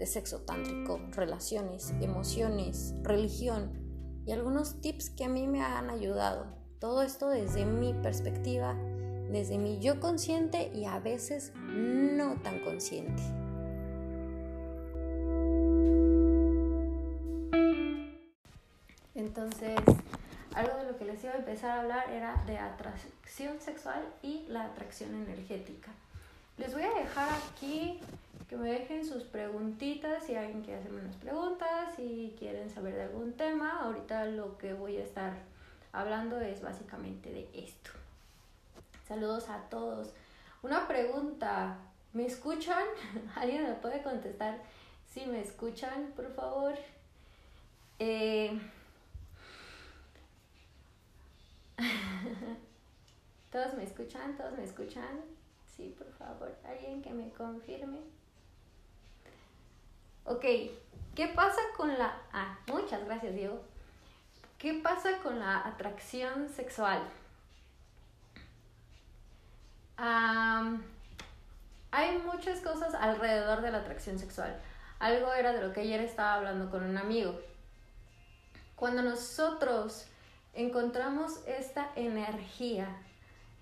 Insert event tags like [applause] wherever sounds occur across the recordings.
de sexo tántrico, relaciones, emociones, religión y algunos tips que a mí me han ayudado. Todo esto desde mi perspectiva, desde mi yo consciente y a veces no tan consciente. Entonces, algo de lo que les iba a empezar a hablar era de atracción sexual y la atracción energética. Les voy a dejar aquí que me dejen sus preguntitas si alguien quiere hacerme unas preguntas, si quieren saber de algún tema. Ahorita lo que voy a estar hablando es básicamente de esto. Saludos a todos. Una pregunta, ¿me escuchan? [laughs] ¿Alguien me puede contestar si me escuchan, por favor? Eh... [laughs] ¿Todos me escuchan? ¿Todos me escuchan? Sí, por favor, alguien que me confirme. Ok, ¿qué pasa con la... Ah, muchas gracias Diego. ¿Qué pasa con la atracción sexual? hay muchas cosas alrededor de la atracción sexual. Algo era de lo que ayer estaba hablando con un amigo. Cuando nosotros encontramos esta energía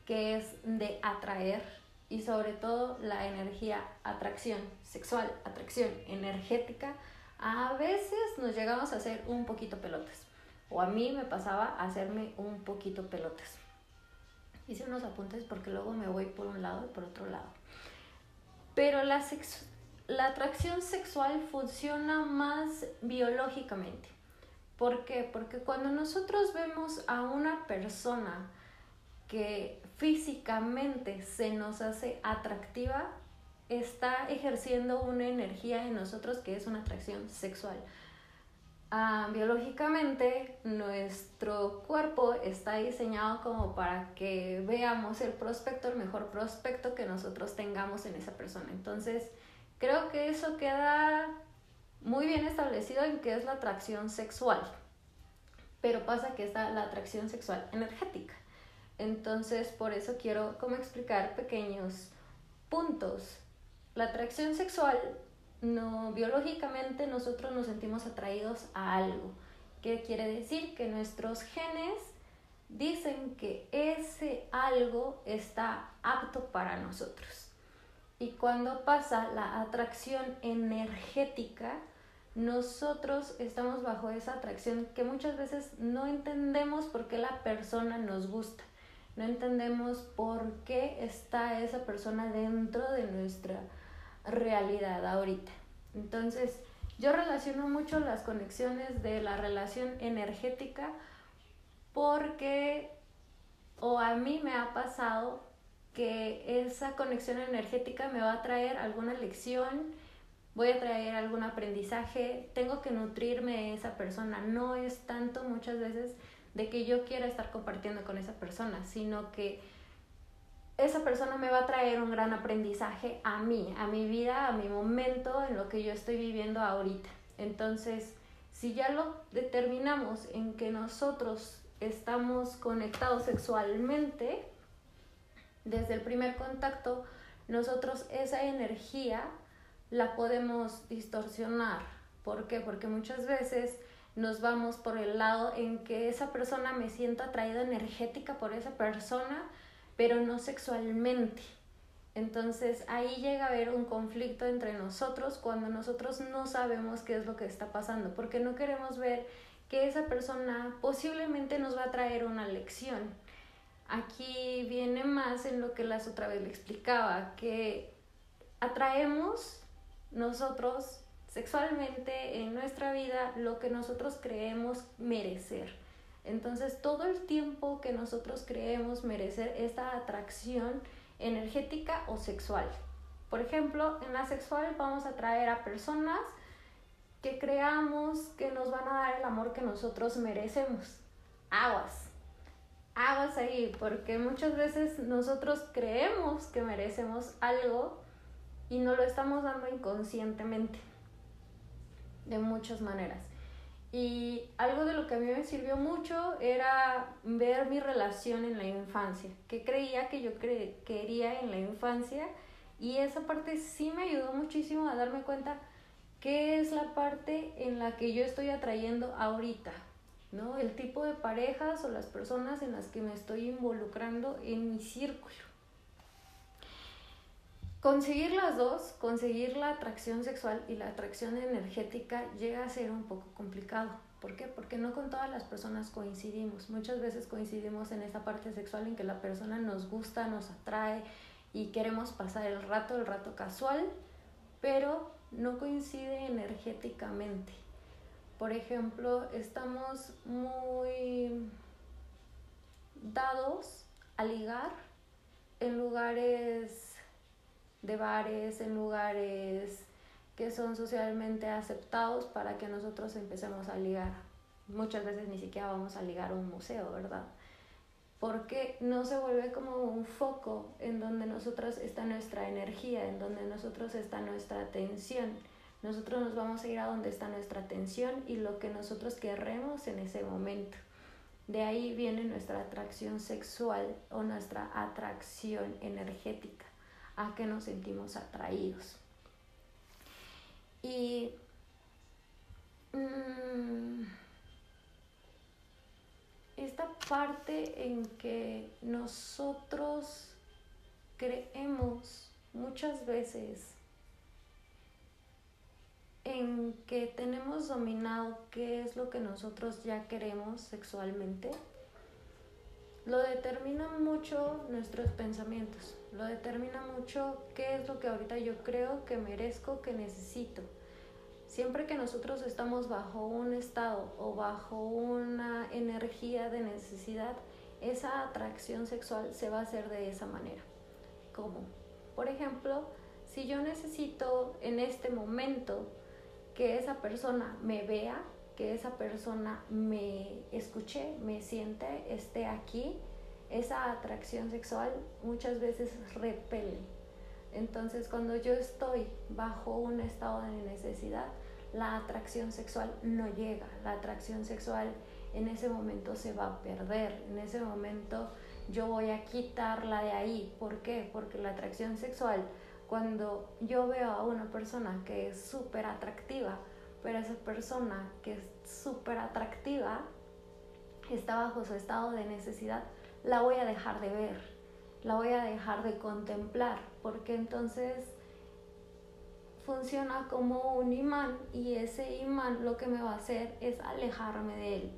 que es de atraer, y sobre todo la energía atracción sexual, atracción energética, a veces nos llegamos a hacer un poquito pelotes. O a mí me pasaba hacerme un poquito pelotes. Hice unos apuntes porque luego me voy por un lado y por otro lado. Pero la, la atracción sexual funciona más biológicamente. ¿Por qué? Porque cuando nosotros vemos a una persona que físicamente se nos hace atractiva, está ejerciendo una energía en nosotros que es una atracción sexual. Ah, biológicamente nuestro cuerpo está diseñado como para que veamos el prospecto, el mejor prospecto que nosotros tengamos en esa persona. Entonces, creo que eso queda muy bien establecido en qué es la atracción sexual. Pero pasa que está la atracción sexual energética. Entonces, por eso quiero como explicar pequeños puntos. La atracción sexual, no biológicamente nosotros nos sentimos atraídos a algo. ¿Qué quiere decir? Que nuestros genes dicen que ese algo está apto para nosotros. Y cuando pasa la atracción energética, nosotros estamos bajo esa atracción que muchas veces no entendemos por qué la persona nos gusta no entendemos por qué está esa persona dentro de nuestra realidad ahorita. Entonces, yo relaciono mucho las conexiones de la relación energética porque o a mí me ha pasado que esa conexión energética me va a traer alguna lección, voy a traer algún aprendizaje, tengo que nutrirme de esa persona. No es tanto muchas veces de que yo quiera estar compartiendo con esa persona, sino que esa persona me va a traer un gran aprendizaje a mí, a mi vida, a mi momento, en lo que yo estoy viviendo ahorita. Entonces, si ya lo determinamos en que nosotros estamos conectados sexualmente, desde el primer contacto, nosotros esa energía la podemos distorsionar. ¿Por qué? Porque muchas veces nos vamos por el lado en que esa persona me siento atraída energética por esa persona, pero no sexualmente. Entonces ahí llega a haber un conflicto entre nosotros cuando nosotros no sabemos qué es lo que está pasando, porque no queremos ver que esa persona posiblemente nos va a traer una lección. Aquí viene más en lo que las otra vez le explicaba, que atraemos nosotros sexualmente en nuestra vida lo que nosotros creemos merecer. Entonces todo el tiempo que nosotros creemos merecer esta atracción energética o sexual. Por ejemplo, en la sexual vamos a atraer a personas que creamos que nos van a dar el amor que nosotros merecemos. Aguas, aguas ahí, porque muchas veces nosotros creemos que merecemos algo y no lo estamos dando inconscientemente, de muchas maneras. Y algo de lo que a mí me sirvió mucho era ver mi relación en la infancia, que creía que yo quería en la infancia y esa parte sí me ayudó muchísimo a darme cuenta qué es la parte en la que yo estoy atrayendo ahorita, ¿no? El tipo de parejas o las personas en las que me estoy involucrando en mi círculo. Conseguir las dos, conseguir la atracción sexual y la atracción energética llega a ser un poco complicado. ¿Por qué? Porque no con todas las personas coincidimos. Muchas veces coincidimos en esa parte sexual en que la persona nos gusta, nos atrae y queremos pasar el rato, el rato casual, pero no coincide energéticamente. Por ejemplo, estamos muy dados a ligar en lugares de bares, en lugares que son socialmente aceptados para que nosotros empecemos a ligar. Muchas veces ni siquiera vamos a ligar a un museo, ¿verdad? Porque no se vuelve como un foco en donde nosotros está nuestra energía, en donde nosotros está nuestra atención. Nosotros nos vamos a ir a donde está nuestra atención y lo que nosotros queremos en ese momento. De ahí viene nuestra atracción sexual o nuestra atracción energética a que nos sentimos atraídos. Y mm, esta parte en que nosotros creemos muchas veces en que tenemos dominado qué es lo que nosotros ya queremos sexualmente, lo determina mucho nuestros pensamientos lo determina mucho qué es lo que ahorita yo creo que merezco, que necesito. Siempre que nosotros estamos bajo un estado o bajo una energía de necesidad, esa atracción sexual se va a hacer de esa manera. ¿Cómo? Por ejemplo, si yo necesito en este momento que esa persona me vea, que esa persona me escuche, me siente, esté aquí, esa atracción sexual muchas veces repele. Entonces cuando yo estoy bajo un estado de necesidad, la atracción sexual no llega, la atracción sexual en ese momento se va a perder, en ese momento yo voy a quitarla de ahí. ¿Por qué? Porque la atracción sexual, cuando yo veo a una persona que es súper atractiva, pero esa persona que es súper atractiva está bajo su estado de necesidad, la voy a dejar de ver, la voy a dejar de contemplar, porque entonces funciona como un imán y ese imán lo que me va a hacer es alejarme de él.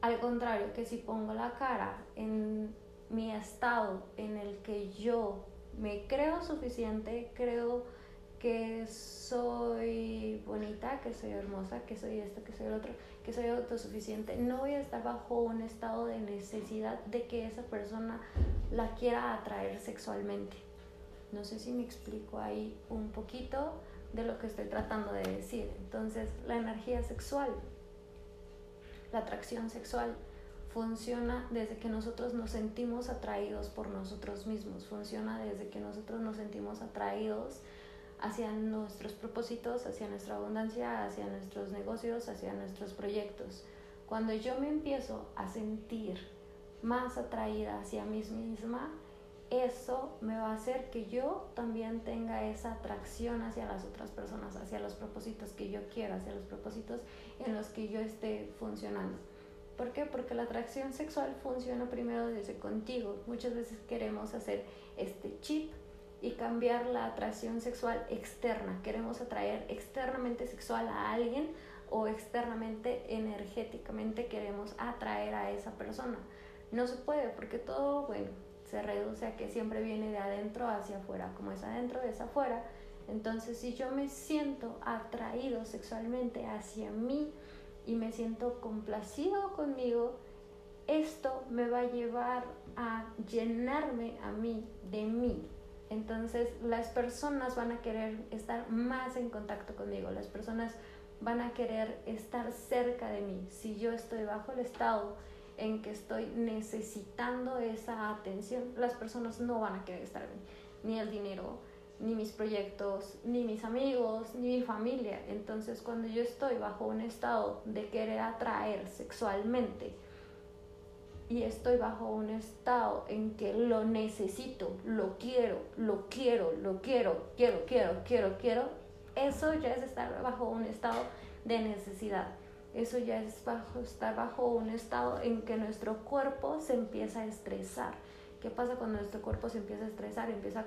Al contrario, que si pongo la cara en mi estado en el que yo me creo suficiente, creo que soy bonita, que soy hermosa, que soy esto, que soy el otro, que soy autosuficiente. No voy a estar bajo un estado de necesidad de que esa persona la quiera atraer sexualmente. No sé si me explico ahí un poquito de lo que estoy tratando de decir. Entonces, la energía sexual, la atracción sexual, funciona desde que nosotros nos sentimos atraídos por nosotros mismos, funciona desde que nosotros nos sentimos atraídos hacia nuestros propósitos, hacia nuestra abundancia, hacia nuestros negocios, hacia nuestros proyectos. Cuando yo me empiezo a sentir más atraída hacia mí misma, eso me va a hacer que yo también tenga esa atracción hacia las otras personas, hacia los propósitos que yo quiero, hacia los propósitos en los que yo esté funcionando. ¿Por qué? Porque la atracción sexual funciona primero desde contigo. Muchas veces queremos hacer este chip y cambiar la atracción sexual externa. Queremos atraer externamente sexual a alguien o externamente energéticamente queremos atraer a esa persona. No se puede porque todo, bueno, se reduce a que siempre viene de adentro hacia afuera, como es adentro es afuera. Entonces, si yo me siento atraído sexualmente hacia mí y me siento complacido conmigo, esto me va a llevar a llenarme a mí de mí, entonces las personas van a querer estar más en contacto conmigo, las personas van a querer estar cerca de mí. Si yo estoy bajo el estado en que estoy necesitando esa atención, las personas no van a querer estar en mí. Ni el dinero, ni mis proyectos, ni mis amigos, ni mi familia. Entonces cuando yo estoy bajo un estado de querer atraer sexualmente, y estoy bajo un estado en que lo necesito, lo quiero, lo quiero, lo quiero, quiero, quiero, quiero, quiero, eso ya es estar bajo un estado de necesidad. Eso ya es estar bajo un estado en que nuestro cuerpo se empieza a estresar. ¿Qué pasa cuando nuestro cuerpo se empieza a estresar? Empieza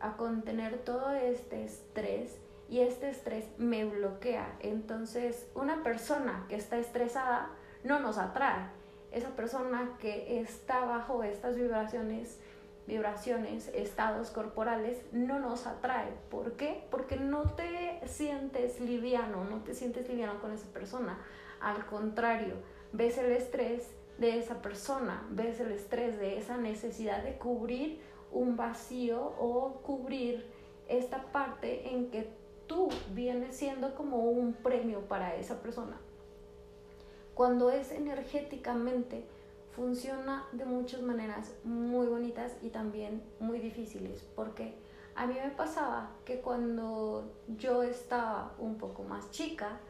a contener todo este estrés y este estrés me bloquea. Entonces, una persona que está estresada no nos atrae esa persona que está bajo estas vibraciones, vibraciones, estados corporales, no nos atrae. ¿Por qué? Porque no te sientes liviano, no te sientes liviano con esa persona. Al contrario, ves el estrés de esa persona, ves el estrés de esa necesidad de cubrir un vacío o cubrir esta parte en que tú vienes siendo como un premio para esa persona cuando es energéticamente, funciona de muchas maneras muy bonitas y también muy difíciles, porque a mí me pasaba que cuando yo estaba un poco más chica,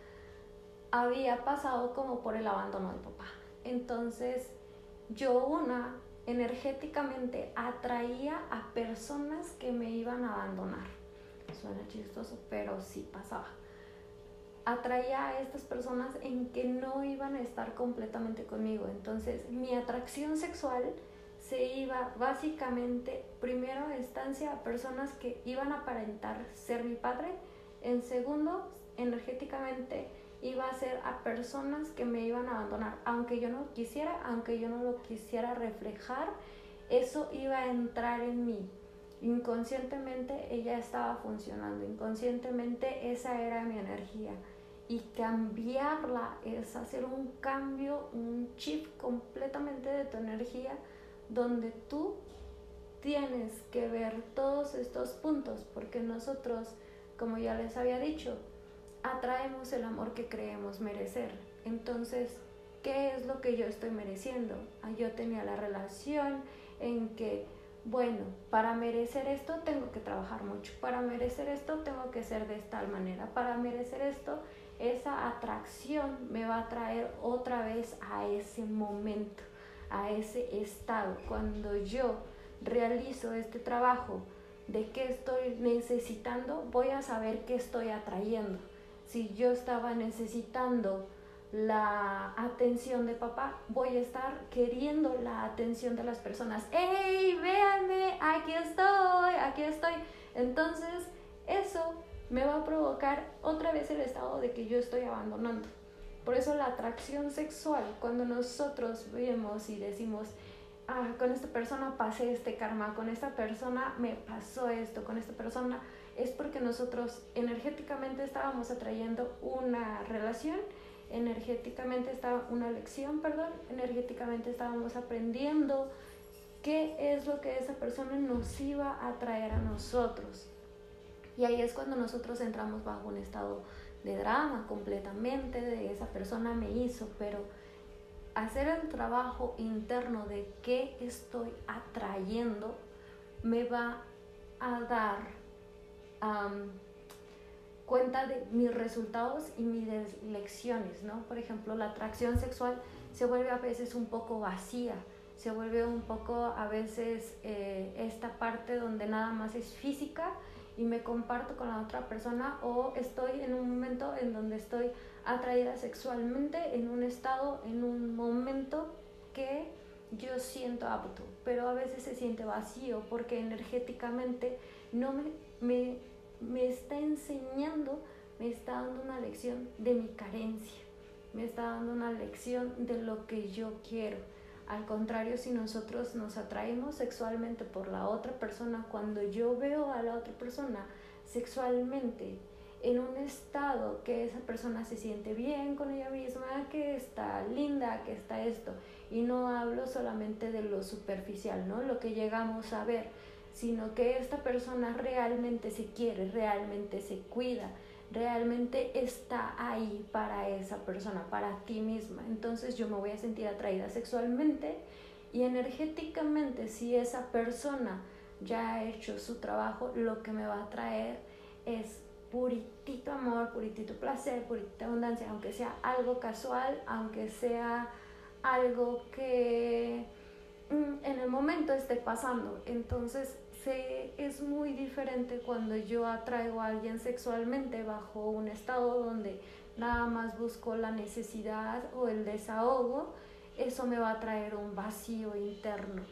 había pasado como por el abandono de papá. Entonces, yo una energéticamente atraía a personas que me iban a abandonar. Suena chistoso, pero sí pasaba atraía a estas personas en que no iban a estar completamente conmigo. Entonces mi atracción sexual se iba básicamente, primero instancia, a personas que iban a aparentar ser mi padre. En segundo, energéticamente iba a ser a personas que me iban a abandonar. Aunque yo no quisiera, aunque yo no lo quisiera reflejar, eso iba a entrar en mí. Inconscientemente ella estaba funcionando, inconscientemente esa era mi energía y cambiarla es hacer un cambio, un chip completamente de tu energía donde tú tienes que ver todos estos puntos porque nosotros, como ya les había dicho, atraemos el amor que creemos merecer. Entonces, ¿qué es lo que yo estoy mereciendo? Ah, yo tenía la relación en que, bueno, para merecer esto tengo que trabajar mucho, para merecer esto tengo que ser de tal manera, para merecer esto esa atracción me va a traer otra vez a ese momento, a ese estado. Cuando yo realizo este trabajo de qué estoy necesitando, voy a saber qué estoy atrayendo. Si yo estaba necesitando la atención de papá, voy a estar queriendo la atención de las personas. ¡Hey, véanme! Aquí estoy, aquí estoy. Entonces, eso me va a provocar otra vez el estado de que yo estoy abandonando. Por eso la atracción sexual, cuando nosotros vemos y decimos, ah, con esta persona pasé este karma, con esta persona me pasó esto, con esta persona, es porque nosotros energéticamente estábamos atrayendo una relación, energéticamente estaba una lección, perdón, energéticamente estábamos aprendiendo qué es lo que esa persona nos iba a traer a nosotros. Y ahí es cuando nosotros entramos bajo un estado de drama completamente, de esa persona me hizo, pero hacer el trabajo interno de qué estoy atrayendo me va a dar cuenta de mis resultados y mis lecciones, ¿no? Por ejemplo, la atracción sexual se vuelve a veces un poco vacía, se vuelve un poco a veces eh, esta parte donde nada más es física y me comparto con la otra persona o estoy en un momento en donde estoy atraída sexualmente en un estado, en un momento que yo siento apto, pero a veces se siente vacío porque energéticamente no me, me, me está enseñando, me está dando una lección de mi carencia, me está dando una lección de lo que yo quiero al contrario, si nosotros nos atraemos sexualmente por la otra persona, cuando yo veo a la otra persona sexualmente en un estado que esa persona se siente bien con ella misma, que está linda, que está esto, y no hablo solamente de lo superficial, ¿no? Lo que llegamos a ver, sino que esta persona realmente se quiere, realmente se cuida, realmente está ahí para esa persona, para ti misma. Entonces yo me voy a sentir atraída sexualmente y energéticamente si esa persona ya ha hecho su trabajo, lo que me va a traer es puritito amor, puritito placer, puritita abundancia, aunque sea algo casual, aunque sea algo que mm, en el momento esté pasando. Entonces es muy diferente cuando yo atraigo a alguien sexualmente bajo un estado donde nada más busco la necesidad o el desahogo, eso me va a traer un vacío interno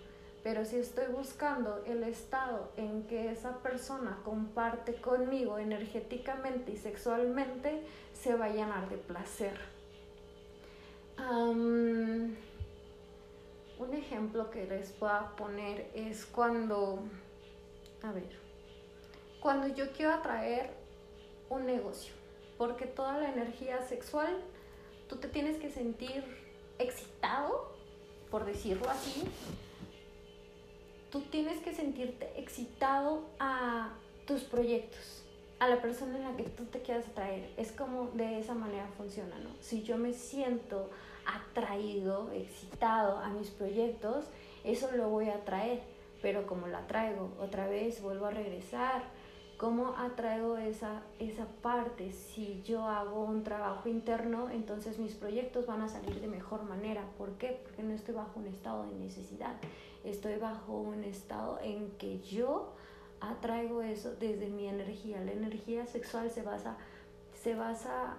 pero si estoy buscando el estado en que esa persona comparte conmigo energéticamente y sexualmente, se va a llenar de placer. un ejemplo que les voy poner es cuando, a ver, cuando yo quiero atraer un negocio, porque toda la energía sexual, tú te tienes que sentir excitado, por decirlo así, tú tienes que sentirte excitado a tus proyectos, a la persona en la que tú te quieras atraer. Es como de esa manera funciona, ¿no? Si yo me siento atraído, excitado a mis proyectos, eso lo voy a atraer. Pero como la traigo otra vez, vuelvo a regresar. ¿Cómo atraigo esa, esa parte? Si yo hago un trabajo interno, entonces mis proyectos van a salir de mejor manera. ¿Por qué? Porque no estoy bajo un estado de necesidad estoy bajo un estado en que yo atraigo eso desde mi energía. La energía sexual se basa, se basa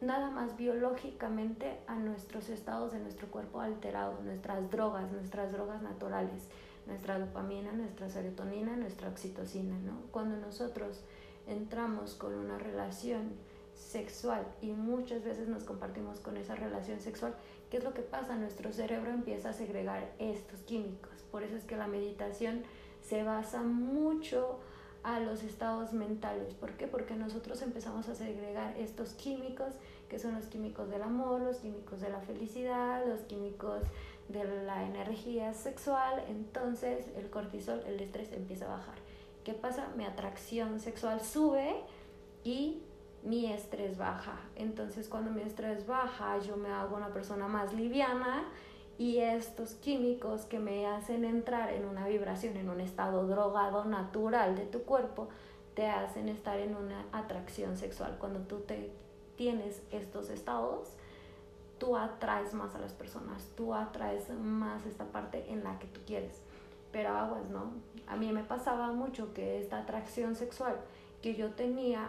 nada más biológicamente a nuestros estados de nuestro cuerpo alterado, nuestras drogas, nuestras drogas naturales, nuestra dopamina, nuestra serotonina, nuestra oxitocina, ¿no? Cuando nosotros entramos con una relación sexual y muchas veces nos compartimos con esa relación sexual, ¿qué es lo que pasa? Nuestro cerebro empieza a segregar estos químicos por eso es que la meditación se basa mucho a los estados mentales. ¿Por qué? Porque nosotros empezamos a segregar estos químicos, que son los químicos del amor, los químicos de la felicidad, los químicos de la energía sexual. Entonces el cortisol, el estrés empieza a bajar. ¿Qué pasa? Mi atracción sexual sube y mi estrés baja. Entonces cuando mi estrés baja, yo me hago una persona más liviana y estos químicos que me hacen entrar en una vibración, en un estado drogado natural de tu cuerpo, te hacen estar en una atracción sexual. Cuando tú te tienes estos estados, tú atraes más a las personas, tú atraes más esta parte en la que tú quieres. Pero aguas, ¿no? A mí me pasaba mucho que esta atracción sexual que yo tenía,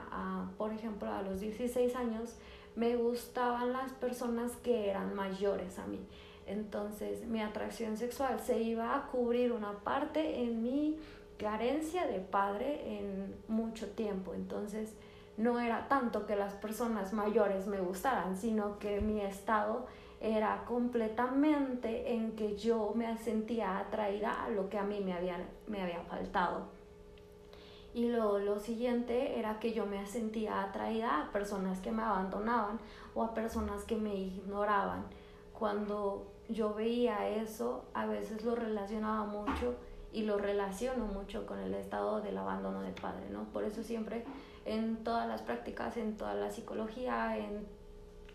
por ejemplo, a los 16 años, me gustaban las personas que eran mayores a mí. Entonces mi atracción sexual se iba a cubrir una parte en mi carencia de padre en mucho tiempo. Entonces no era tanto que las personas mayores me gustaran, sino que mi estado era completamente en que yo me sentía atraída a lo que a mí me había, me había faltado. Y lo, lo siguiente era que yo me sentía atraída a personas que me abandonaban o a personas que me ignoraban. Cuando yo veía eso, a veces lo relacionaba mucho y lo relaciono mucho con el estado del abandono del padre, ¿no? Por eso siempre en todas las prácticas, en toda la psicología, en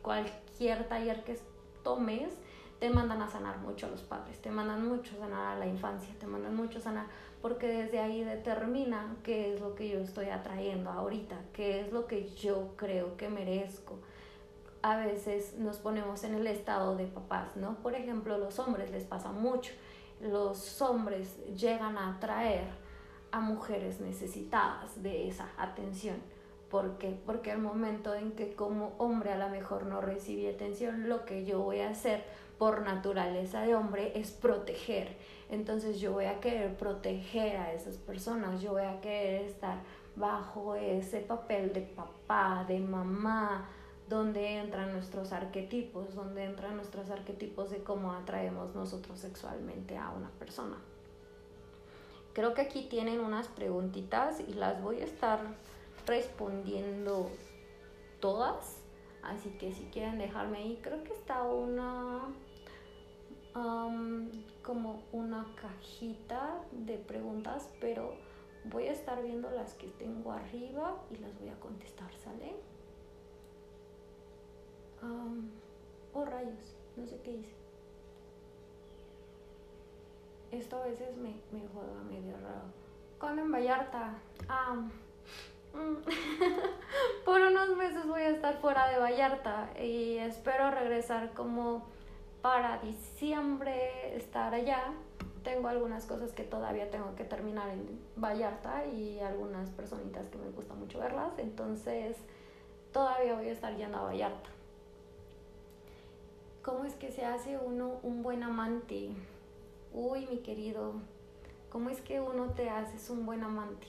cualquier taller que tomes, te mandan a sanar mucho a los padres, te mandan mucho a sanar a la infancia, te mandan mucho a sanar, porque desde ahí determinan qué es lo que yo estoy atrayendo ahorita, qué es lo que yo creo que merezco, a veces nos ponemos en el estado de papás, ¿no? Por ejemplo, los hombres les pasa mucho. Los hombres llegan a atraer a mujeres necesitadas de esa atención. ¿Por qué? Porque al momento en que como hombre a lo mejor no recibí atención, lo que yo voy a hacer por naturaleza de hombre es proteger. Entonces yo voy a querer proteger a esas personas, yo voy a querer estar bajo ese papel de papá, de mamá, donde entran nuestros arquetipos, donde entran nuestros arquetipos de cómo atraemos nosotros sexualmente a una persona. Creo que aquí tienen unas preguntitas y las voy a estar respondiendo todas. Así que si quieren dejarme ahí, creo que está una como una cajita de preguntas, pero Voy a estar viendo las que tengo arriba y las voy a contestar, ¿sale? oh rayos, no sé qué hice. Esto a veces me, me juega medio raro. Carmen Vallarta. Mm. [laughs] por unos meses voy a estar fuera de Vallarta y espero regresar como para diciembre, estar allá. Tengo algunas cosas que todavía tengo que terminar en Vallarta y algunas personitas que me gusta mucho verlas, entonces todavía voy a estar yendo a Vallarta. ¿Cómo es que se hace uno un buen amante? Uy, mi querido, ¿cómo es que uno te haces un buen amante?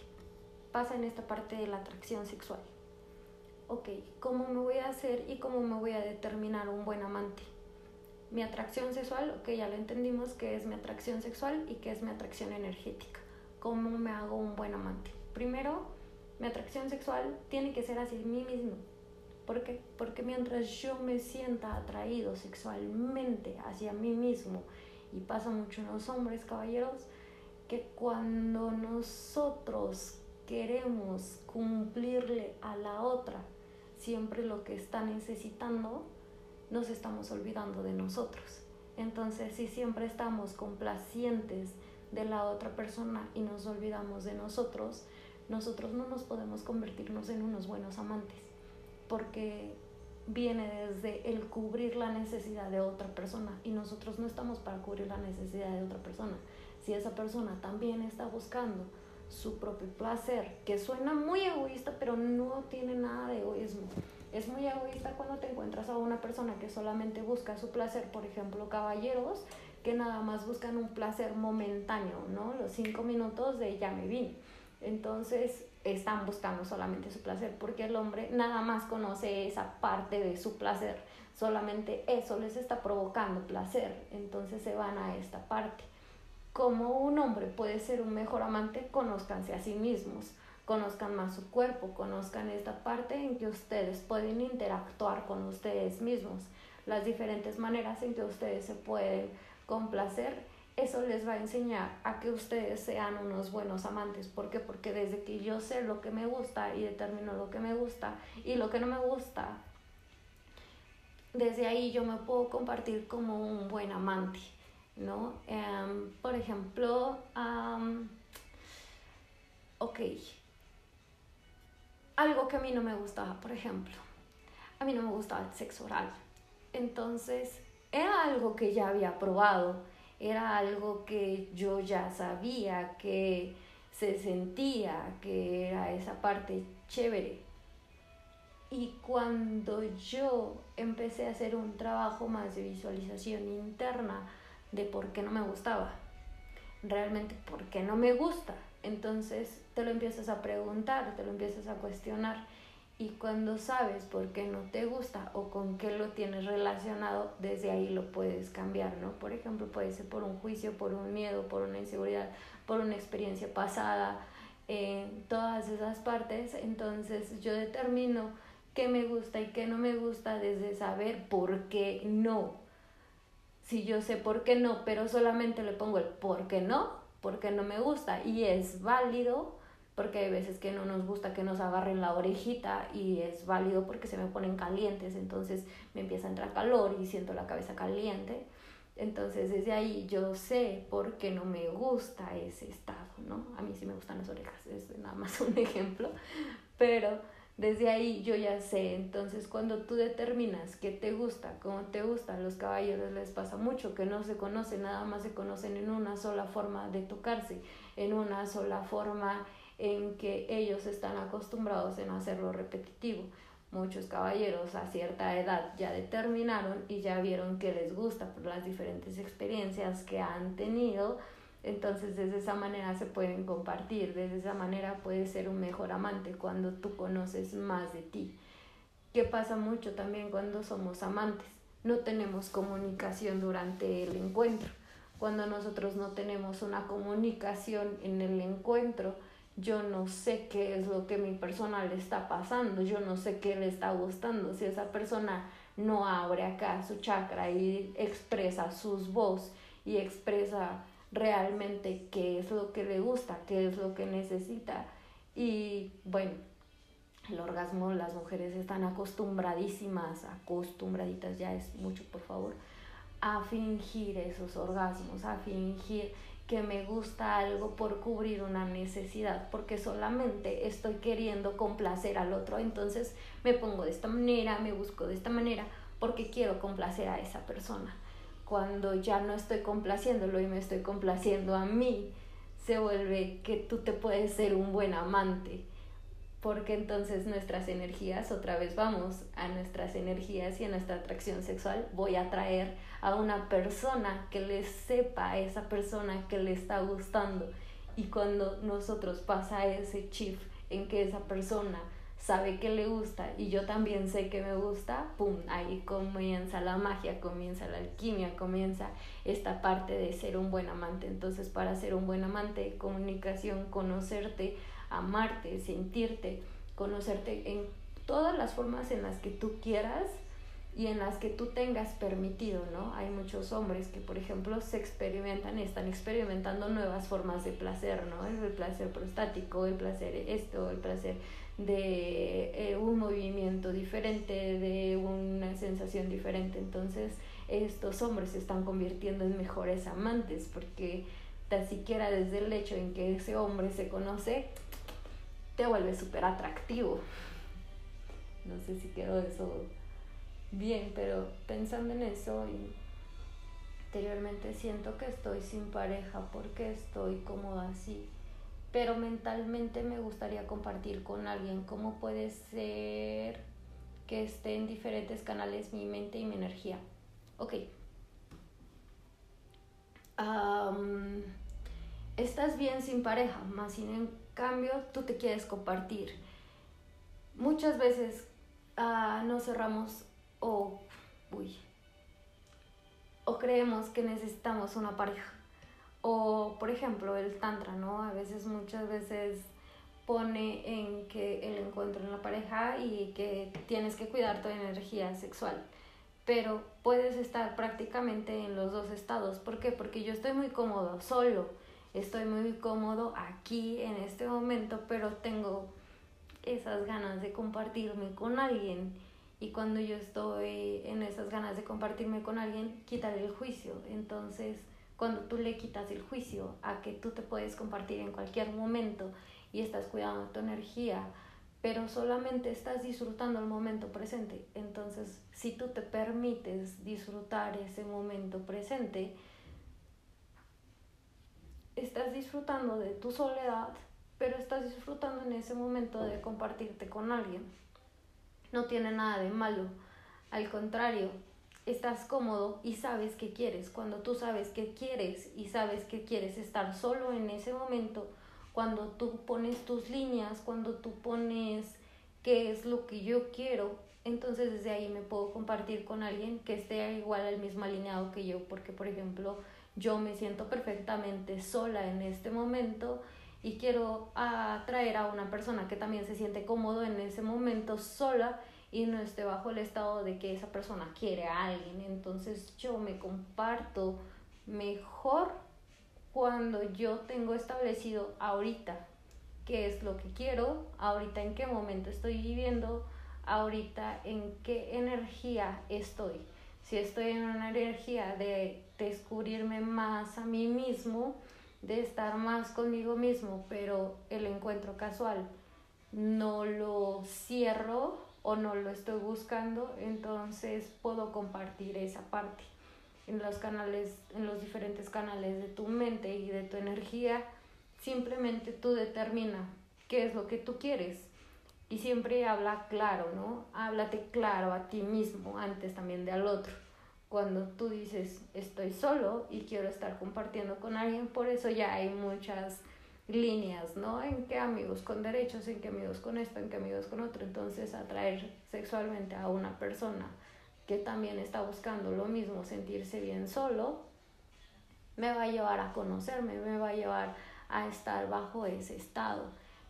Pasa en esta parte de la atracción sexual. Ok, ¿cómo me voy a hacer y cómo me voy a determinar un buen amante? Mi atracción sexual, ok, ya lo entendimos que es mi atracción sexual y que es mi atracción energética. ¿Cómo me hago un buen amante? Primero, mi atracción sexual tiene que ser hacia mí mismo. ¿Por qué? Porque mientras yo me sienta atraído sexualmente hacia mí mismo, y pasa mucho en los hombres, caballeros, que cuando nosotros queremos cumplirle a la otra siempre lo que está necesitando, nos estamos olvidando de nosotros. Entonces, si siempre estamos complacientes de la otra persona y nos olvidamos de nosotros, nosotros no nos podemos convertirnos en unos buenos amantes, porque viene desde el cubrir la necesidad de otra persona y nosotros no estamos para cubrir la necesidad de otra persona. Si esa persona también está buscando su propio placer, que suena muy egoísta, pero no tiene nada de egoísmo. Es muy egoísta cuando te encuentras a una persona que solamente busca su placer, por ejemplo, caballeros que nada más buscan un placer momentáneo, ¿no? Los cinco minutos de ya me vine. Entonces, están buscando solamente su placer, porque el hombre nada más conoce esa parte de su placer, solamente eso les está provocando placer, entonces se van a esta parte. Como un hombre puede ser un mejor amante, conózcanse a sí mismos, conozcan más su cuerpo, conozcan esta parte en que ustedes pueden interactuar con ustedes mismos, las diferentes maneras en que ustedes se pueden complacer eso les va a enseñar a que ustedes sean unos buenos amantes. ¿Por qué? Porque desde que yo sé lo que me gusta y determino lo que me gusta y lo que no me gusta, desde ahí yo me puedo compartir como un buen amante, ¿no? Em, por ejemplo, ok, algo que a mí no me gustaba, por ejemplo, a mí no me gustaba el sexo oral. Entonces, era algo que ya había probado era algo que yo ya sabía, que se sentía, que era esa parte chévere. Y cuando yo empecé a hacer un trabajo más de visualización interna de por qué no me gustaba, realmente por qué no me gusta, entonces te lo empiezas a preguntar, te lo empiezas a cuestionar y cuando sabes por qué no te gusta o con qué lo tienes relacionado, desde ahí lo puedes cambiar, ¿no? Por ejemplo, puede ser por un juicio, por un miedo, por una inseguridad, por una experiencia pasada, en todas esas partes. Entonces yo determino qué me gusta y qué no me gusta desde saber por qué no. Si yo sé por qué no, pero solamente le pongo el por qué no, porque no me gusta y es válido, porque hay veces que no nos gusta que nos agarren la orejita y es válido porque se me ponen calientes, entonces me empieza a entrar calor y siento la cabeza caliente. Entonces desde ahí yo sé por qué no me gusta ese estado, ¿no? A mí sí me gustan las orejas, es nada más [laughs] un ejemplo, pero desde ahí yo ya sé, entonces cuando tú determinas qué te gusta, cómo te gusta, los caballeros les pasa mucho que no se conocen, nada más se conocen en una sola forma de tocarse, en una sola forma en que ellos están acostumbrados en hacerlo repetitivo. Muchos caballeros a cierta edad ya determinaron y ya vieron que les gusta por las diferentes experiencias que han tenido. Entonces, desde esa manera se pueden compartir, desde esa manera puedes ser un mejor amante cuando tú conoces más de ti. ¿Qué pasa mucho también cuando somos amantes? No tenemos comunicación durante el encuentro. Cuando nosotros no tenemos una comunicación en el encuentro, yo no sé qué es lo que mi persona le está pasando, yo no sé qué le está gustando. Si esa persona no abre acá su chakra y expresa sus voz y expresa realmente qué es lo que le gusta, qué es lo que necesita. Y bueno, el orgasmo, las mujeres están acostumbradísimas, acostumbraditas, ya es mucho por favor, a fingir esos orgasmos, a fingir que me gusta algo por cubrir una necesidad, porque solamente estoy queriendo complacer al otro, entonces me pongo de esta manera, me busco de esta manera, porque quiero complacer a esa persona. Cuando ya no estoy complaciéndolo y me estoy complaciendo a mí, se vuelve que tú te puedes ser un buen amante, porque entonces nuestras energías, otra vez vamos a nuestras energías y a nuestra atracción sexual, voy a traer a una persona que le sepa a esa persona que le está gustando. Y cuando nosotros pasa ese chip en que esa persona sabe que le gusta y yo también sé que me gusta, ¡pum! Ahí comienza la magia, comienza la alquimia, comienza esta parte de ser un buen amante. Entonces, para ser un buen amante, comunicación, conocerte, amarte, sentirte, conocerte en todas las formas en las que tú quieras y en las que tú tengas permitido, ¿no? Hay muchos hombres que, por ejemplo, se experimentan, están experimentando nuevas formas de placer, ¿no? El placer prostático, el placer esto, el placer de eh, un movimiento diferente, de una sensación diferente. Entonces, estos hombres se están convirtiendo en mejores amantes porque tan siquiera desde el hecho en que ese hombre se conoce, te vuelve súper atractivo. No sé si quiero eso bien, pero pensando en eso y interiormente siento que estoy sin pareja porque estoy cómoda así pero mentalmente me gustaría compartir con alguien cómo puede ser que esté en diferentes canales mi mente y mi energía. Ok. estás bien sin pareja, más sin cambio tú te quieres compartir. Muchas veces uh, nos cerramos o, uy, o creemos que necesitamos una pareja o, por ejemplo, el tantra, ¿no? A veces, muchas veces pone en que el encuentro en la pareja y que tienes que cuidar tu energía sexual. Pero puedes estar prácticamente en los dos estados. ¿Por qué? Porque yo estoy muy cómodo solo. Estoy muy cómodo aquí en este momento, pero tengo esas ganas de compartirme con alguien. Y cuando yo estoy en esas ganas de compartirme con alguien, quitar el juicio. Entonces, cuando tú le quitas el juicio a que tú te puedes compartir en cualquier momento y estás cuidando tu energía, pero solamente estás disfrutando el momento presente. Entonces, si tú te permites disfrutar ese momento presente, estás disfrutando de tu soledad, pero estás disfrutando en ese momento de compartirte con alguien. No tiene nada de malo. Al contrario, estás cómodo y sabes que quieres. Cuando tú sabes que quieres y sabes que quieres estar solo en ese momento, cuando tú pones tus líneas, cuando tú pones qué es lo que yo quiero, entonces desde ahí me puedo compartir con alguien que esté igual al mismo alineado que yo, porque por ejemplo yo me siento perfectamente sola en este momento y quiero atraer a una persona que también se siente cómodo en ese momento sola y no esté bajo el estado de que esa persona quiere a alguien. Entonces yo me comparto mejor cuando yo tengo establecido ahorita qué es lo que quiero, ahorita en qué momento estoy viviendo, ahorita en qué energía estoy. Si estoy en una energía de descubrirme más a mí mismo, de estar más conmigo mismo, pero el encuentro casual no lo cierro o no lo estoy buscando, entonces puedo compartir esa parte en los canales, en los diferentes canales de tu mente y de tu energía. Simplemente tú determina qué es lo que tú quieres y siempre habla claro, ¿no? Háblate claro a ti mismo antes también de al otro. Cuando tú dices estoy solo y quiero estar compartiendo con alguien, por eso ya hay muchas líneas, ¿no? En qué amigos con derechos, en qué amigos con esto, en qué amigos con otro. Entonces, atraer sexualmente a una persona que también está buscando lo mismo, sentirse bien solo, me va a llevar a conocerme, me va a llevar a estar bajo ese estado.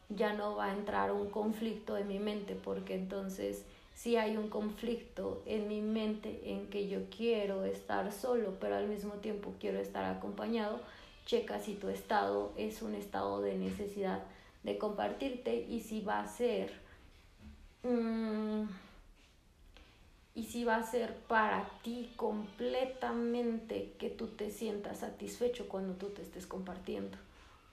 Ya no va a entrar un conflicto en mi mente, porque entonces si hay un conflicto en mi mente en que yo quiero estar solo, pero al mismo tiempo quiero estar acompañado, checa si tu estado es un estado de necesidad de compartirte y si va a ser mm, y si va a ser para ti completamente que tú te sientas satisfecho cuando tú te estés compartiendo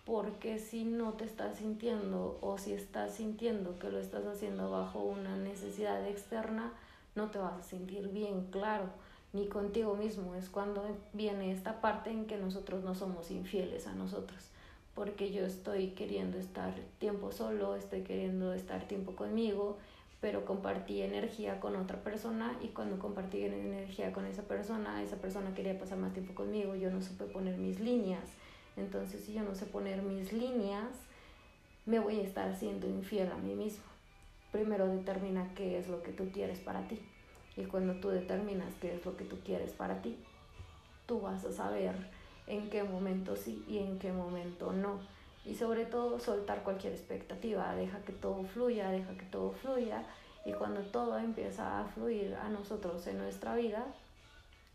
porque si no te estás sintiendo o si estás sintiendo que lo estás haciendo bajo una necesidad externa no te vas a sentir bien claro ni contigo mismo. Es cuando viene esta parte en que nosotros no somos infieles a nosotros, porque yo estoy queriendo estar tiempo solo, estoy queriendo estar tiempo conmigo, pero compartí energía con otra persona y cuando compartí energía con esa persona, esa persona quería pasar más tiempo conmigo, yo no supe poner mis líneas. Entonces, si yo no sé poner mis líneas, me voy a estar siendo infiel a mí mismo. Primero determina qué es lo que tú quieres para ti. Y cuando tú determinas qué es lo que tú quieres para ti, tú vas a saber en qué momento sí y en qué momento no. Y sobre todo soltar cualquier expectativa, deja que todo fluya, deja que todo fluya. Y cuando todo empieza a fluir a nosotros en nuestra vida,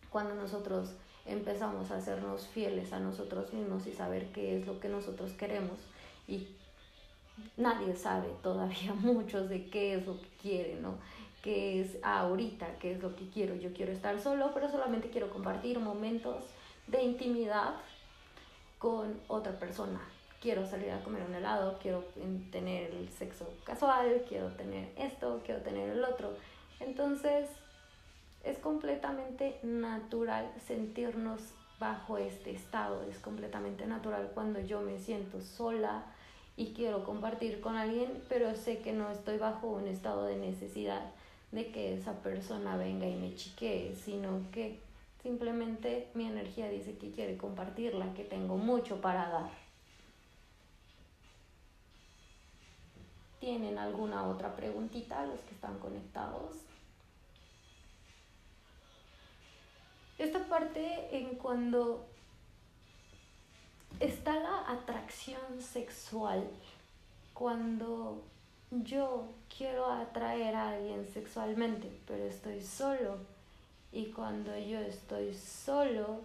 cuando nosotros empezamos a hacernos fieles a nosotros mismos y saber qué es lo que nosotros queremos y nadie sabe todavía [laughs] muchos de qué es lo que quieren, ¿no? que es ahorita, qué es lo que quiero. Yo quiero estar solo, pero solamente quiero compartir momentos de intimidad con otra persona. Quiero salir a comer un helado, quiero tener el sexo casual, quiero tener esto, quiero tener el otro. Entonces, es completamente natural sentirnos bajo este estado. Es completamente natural cuando yo me siento sola y quiero compartir con alguien, pero sé que no estoy bajo un estado de necesidad de que esa persona venga y me chiquee, sino que simplemente mi energía dice que quiere compartirla, que tengo mucho para dar. ¿Tienen alguna otra preguntita los que están conectados? Esta parte en cuando está la atracción sexual, cuando yo quiero atraer a alguien sexualmente, pero estoy solo. Y cuando yo estoy solo,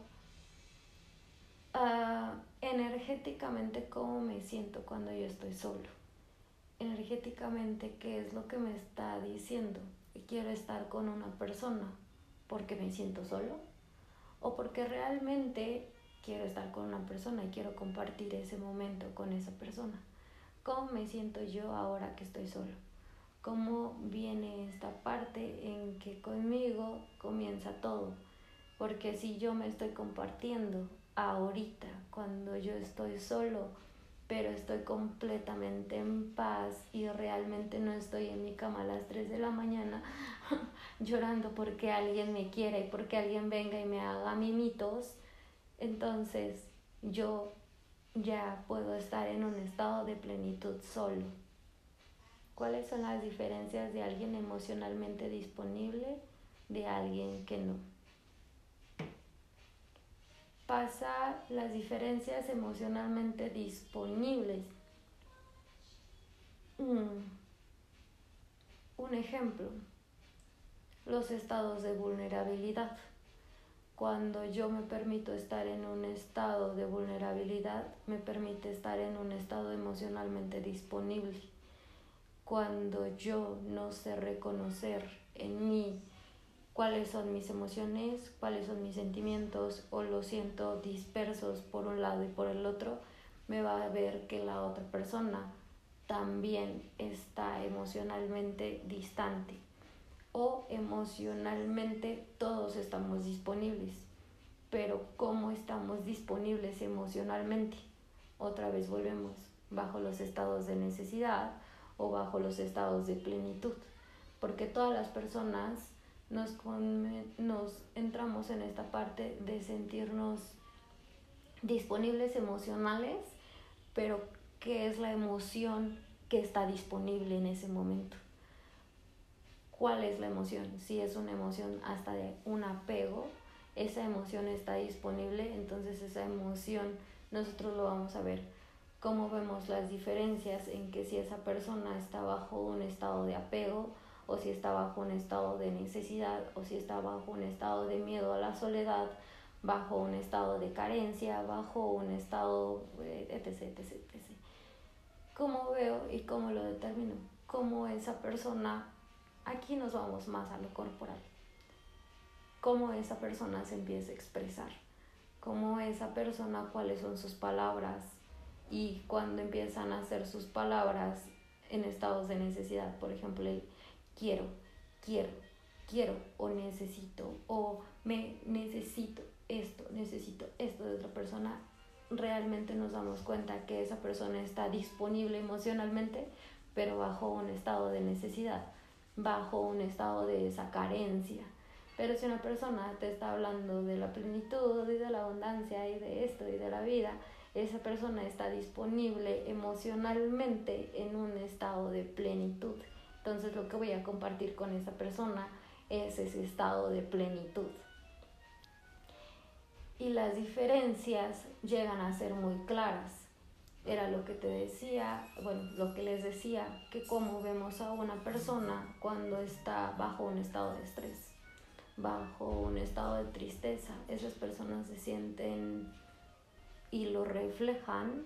uh, energéticamente, ¿cómo me siento cuando yo estoy solo? Energéticamente, ¿qué es lo que me está diciendo? Quiero estar con una persona porque me siento solo o porque realmente quiero estar con una persona y quiero compartir ese momento con esa persona. ¿Cómo me siento yo ahora que estoy solo? ¿Cómo viene esta parte en que conmigo comienza todo? Porque si yo me estoy compartiendo ahorita, cuando yo estoy solo, pero estoy completamente en paz y realmente no estoy en mi cama a las 3 de la mañana [laughs] llorando porque alguien me quiera y porque alguien venga y me haga mimitos, entonces yo ya puedo estar en un estado de plenitud solo. ¿Cuáles son las diferencias de alguien emocionalmente disponible de alguien que no? Pasa las diferencias emocionalmente disponibles. Mm. Un ejemplo, los estados de vulnerabilidad. Cuando yo me permito estar en un estado de vulnerabilidad, me permite estar en un estado emocionalmente disponible. Cuando yo no sé reconocer en mí cuáles son mis emociones, cuáles son mis sentimientos o los siento dispersos por un lado y por el otro, me va a ver que la otra persona también está emocionalmente distante o emocionalmente todos estamos disponibles, pero ¿cómo estamos disponibles emocionalmente? Otra vez volvemos bajo los estados de necesidad o bajo los estados de plenitud, porque todas las personas nos, nos entramos en esta parte de sentirnos disponibles emocionales, pero ¿qué es la emoción que está disponible en ese momento? cuál es la emoción. Si es una emoción hasta de un apego, esa emoción está disponible, entonces esa emoción nosotros lo vamos a ver. Cómo vemos las diferencias en que si esa persona está bajo un estado de apego o si está bajo un estado de necesidad o si está bajo un estado de miedo a la soledad bajo un estado de carencia, bajo un estado, eh, etc, etc, etc. ¿Cómo veo y cómo lo determino? Cómo esa persona, aquí nos vamos más a lo corporal, cómo esa persona se empieza a expresar, cómo esa persona, cuáles son sus palabras y cuando empiezan a hacer sus palabras en estados de necesidad, por ejemplo, el quiero, quiero, quiero o necesito o me necesito esto, necesito esto de otra persona, realmente nos damos cuenta que esa persona está disponible emocionalmente, pero bajo un estado de necesidad, bajo un estado de esa carencia. Pero si una persona te está hablando de la plenitud y de la abundancia y de esto y de la vida, esa persona está disponible emocionalmente en un estado de plenitud. Entonces lo que voy a compartir con esa persona es ese estado de plenitud. Y las diferencias llegan a ser muy claras. Era lo que te decía, bueno, lo que les decía, que como vemos a una persona cuando está bajo un estado de estrés, bajo un estado de tristeza, esas personas se sienten y lo reflejan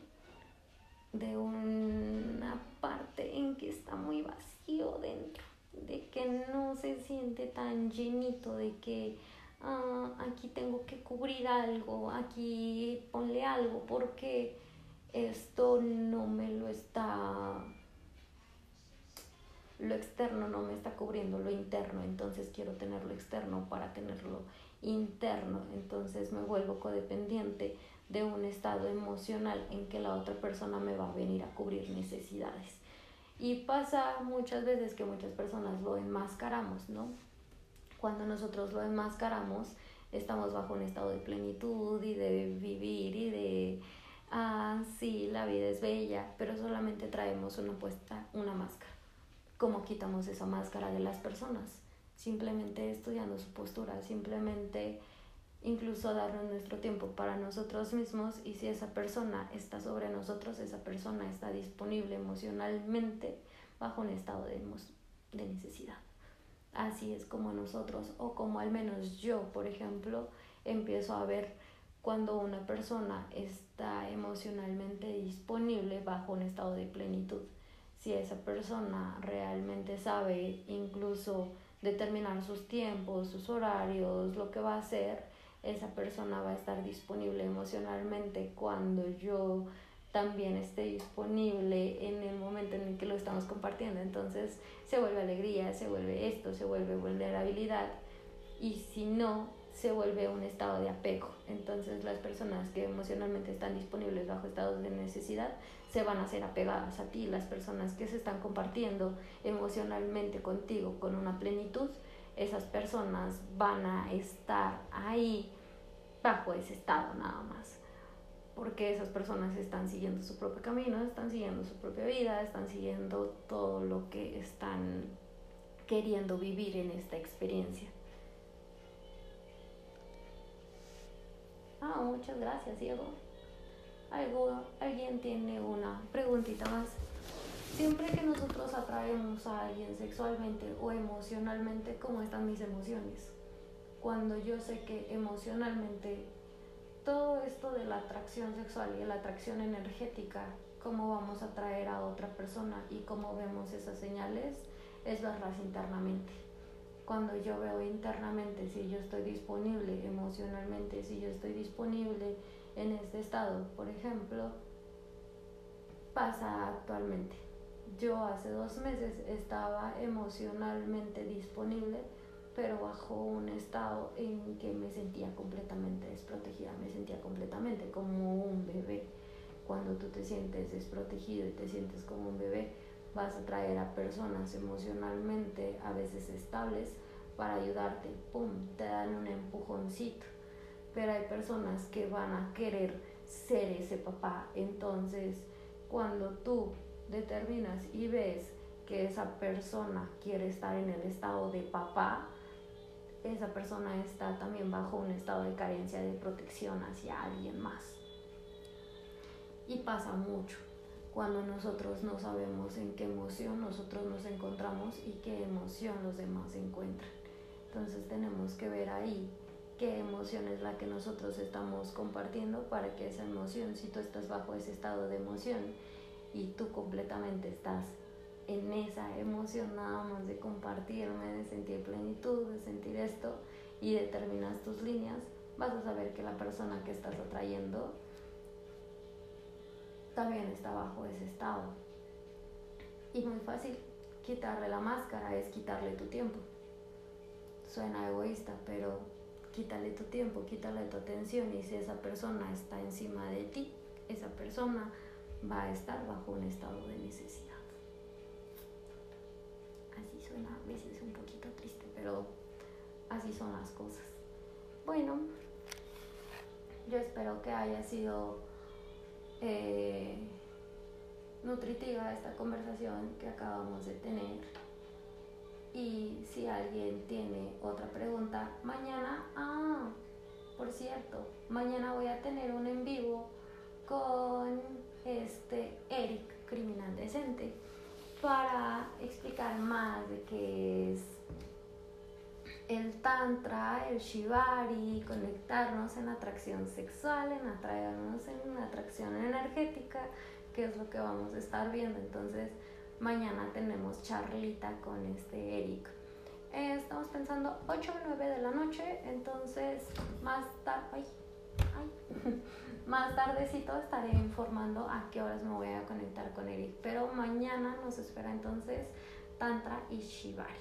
de una parte en que está muy vacío dentro, de que no se siente tan llenito, de que ah, aquí tengo que cubrir algo, aquí ponle algo, porque esto no me lo está, lo externo no me está cubriendo lo interno, entonces quiero tener lo externo para tenerlo interno, entonces me vuelvo codependiente de un estado emocional en que la otra persona me va a venir a cubrir necesidades. Y pasa muchas veces que muchas personas lo enmascaramos, ¿no? Cuando nosotros lo enmascaramos, estamos bajo un estado de plenitud y de vivir y de, ah, sí, la vida es bella, pero solamente traemos una puesta, una máscara. ¿Cómo quitamos esa máscara de las personas? Simplemente estudiando su postura, simplemente incluso darnos nuestro tiempo para nosotros mismos y si esa persona está sobre nosotros, esa persona está disponible emocionalmente bajo un estado de, de necesidad. Así es como nosotros, o como al menos yo, por ejemplo, empiezo a ver cuando una persona está emocionalmente disponible bajo un estado de plenitud. Si esa persona realmente sabe incluso determinar sus tiempos, sus horarios, lo que va a hacer, esa persona va a estar disponible emocionalmente cuando yo también esté disponible en el momento en el que lo estamos compartiendo. Entonces se vuelve alegría, se vuelve esto, se vuelve vulnerabilidad y si no, se vuelve un estado de apego. Entonces las personas que emocionalmente están disponibles bajo estados de necesidad se van a ser apegadas a ti. Las personas que se están compartiendo emocionalmente contigo con una plenitud, esas personas van a estar ahí bajo ese estado nada más. Porque esas personas están siguiendo su propio camino, están siguiendo su propia vida, están siguiendo todo lo que están queriendo vivir en esta experiencia. Ah, muchas gracias, Diego. ¿Algo, ¿Alguien tiene una preguntita más? Siempre que nosotros atraemos a alguien sexualmente o emocionalmente, ¿cómo están mis emociones? Cuando yo sé que emocionalmente todo esto de la atracción sexual y la atracción energética, cómo vamos a atraer a otra persona y cómo vemos esas señales, es verlas internamente. Cuando yo veo internamente si yo estoy disponible emocionalmente, si yo estoy disponible en este estado, por ejemplo, pasa actualmente yo hace dos meses estaba emocionalmente disponible, pero bajo un estado en que me sentía completamente desprotegida, me sentía completamente como un bebé. Cuando tú te sientes desprotegido y te sientes como un bebé, vas a traer a personas emocionalmente a veces estables para ayudarte, ¡pum!, te dan un empujoncito. Pero hay personas que van a querer ser ese papá. Entonces, cuando tú determinas y ves que esa persona quiere estar en el estado de papá, esa persona está también bajo un estado de carencia de protección hacia alguien más. Y pasa mucho cuando nosotros no sabemos en qué emoción nosotros nos encontramos y qué emoción los demás encuentran. Entonces tenemos que ver ahí qué emoción es la que nosotros estamos compartiendo para que esa emoción, si tú estás bajo ese estado de emoción y tú completamente estás en esa emoción nada más de compartirme, de sentir plenitud, de sentir esto y determinas tus líneas, vas a saber que la persona que estás atrayendo también está bajo ese estado. Y muy fácil, quitarle la máscara es quitarle tu tiempo. Suena egoísta, pero quítale tu tiempo, quítale tu atención y si esa persona está encima de ti, esa persona va a estar bajo un estado de necesidad. Así suena a veces un poquito triste, pero así son las cosas. Bueno, yo espero que haya sido eh, nutritiva esta conversación que acabamos de tener. Y si alguien tiene otra pregunta, mañana, ah, por cierto, mañana voy a tener un en vivo con este Eric, criminal decente, para explicar más de qué es el tantra, el shibari, conectarnos en atracción sexual, en atraernos en atracción energética, que es lo que vamos a estar viendo. Entonces, mañana tenemos charlita con este Eric. Eh, estamos pensando 8 o 9 de la noche, entonces más tarde, [laughs] más tardecito estaré informando a qué horas me voy a conectar con Eric. Pero mañana nos espera entonces Tantra y Shibari.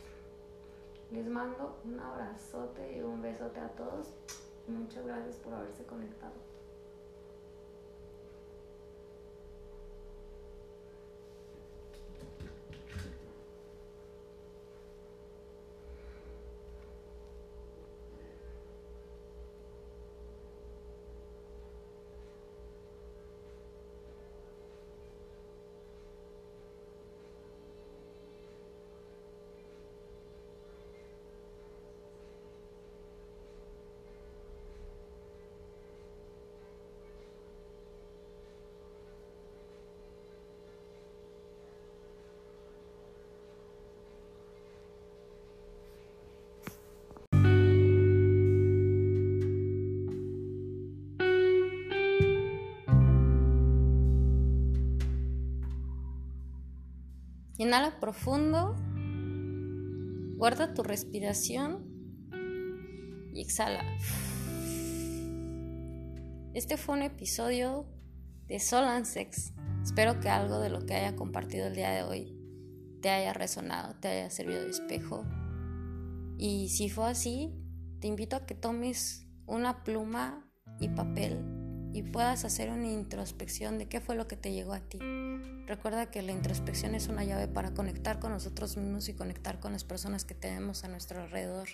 Les mando un abrazote y un besote a todos. Muchas gracias por haberse conectado. Inhala profundo, guarda tu respiración y exhala. Este fue un episodio de Sol and Sex. Espero que algo de lo que haya compartido el día de hoy te haya resonado, te haya servido de espejo. Y si fue así, te invito a que tomes una pluma y papel y puedas hacer una introspección de qué fue lo que te llegó a ti. Recuerda que la introspección es una llave para conectar con nosotros mismos y conectar con las personas que tenemos a nuestro alrededor.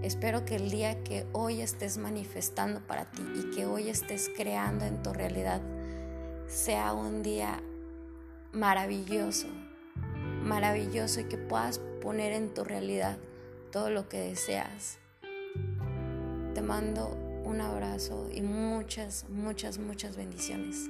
Espero que el día que hoy estés manifestando para ti y que hoy estés creando en tu realidad sea un día maravilloso, maravilloso y que puedas poner en tu realidad todo lo que deseas. Te mando un abrazo y muchas, muchas, muchas bendiciones.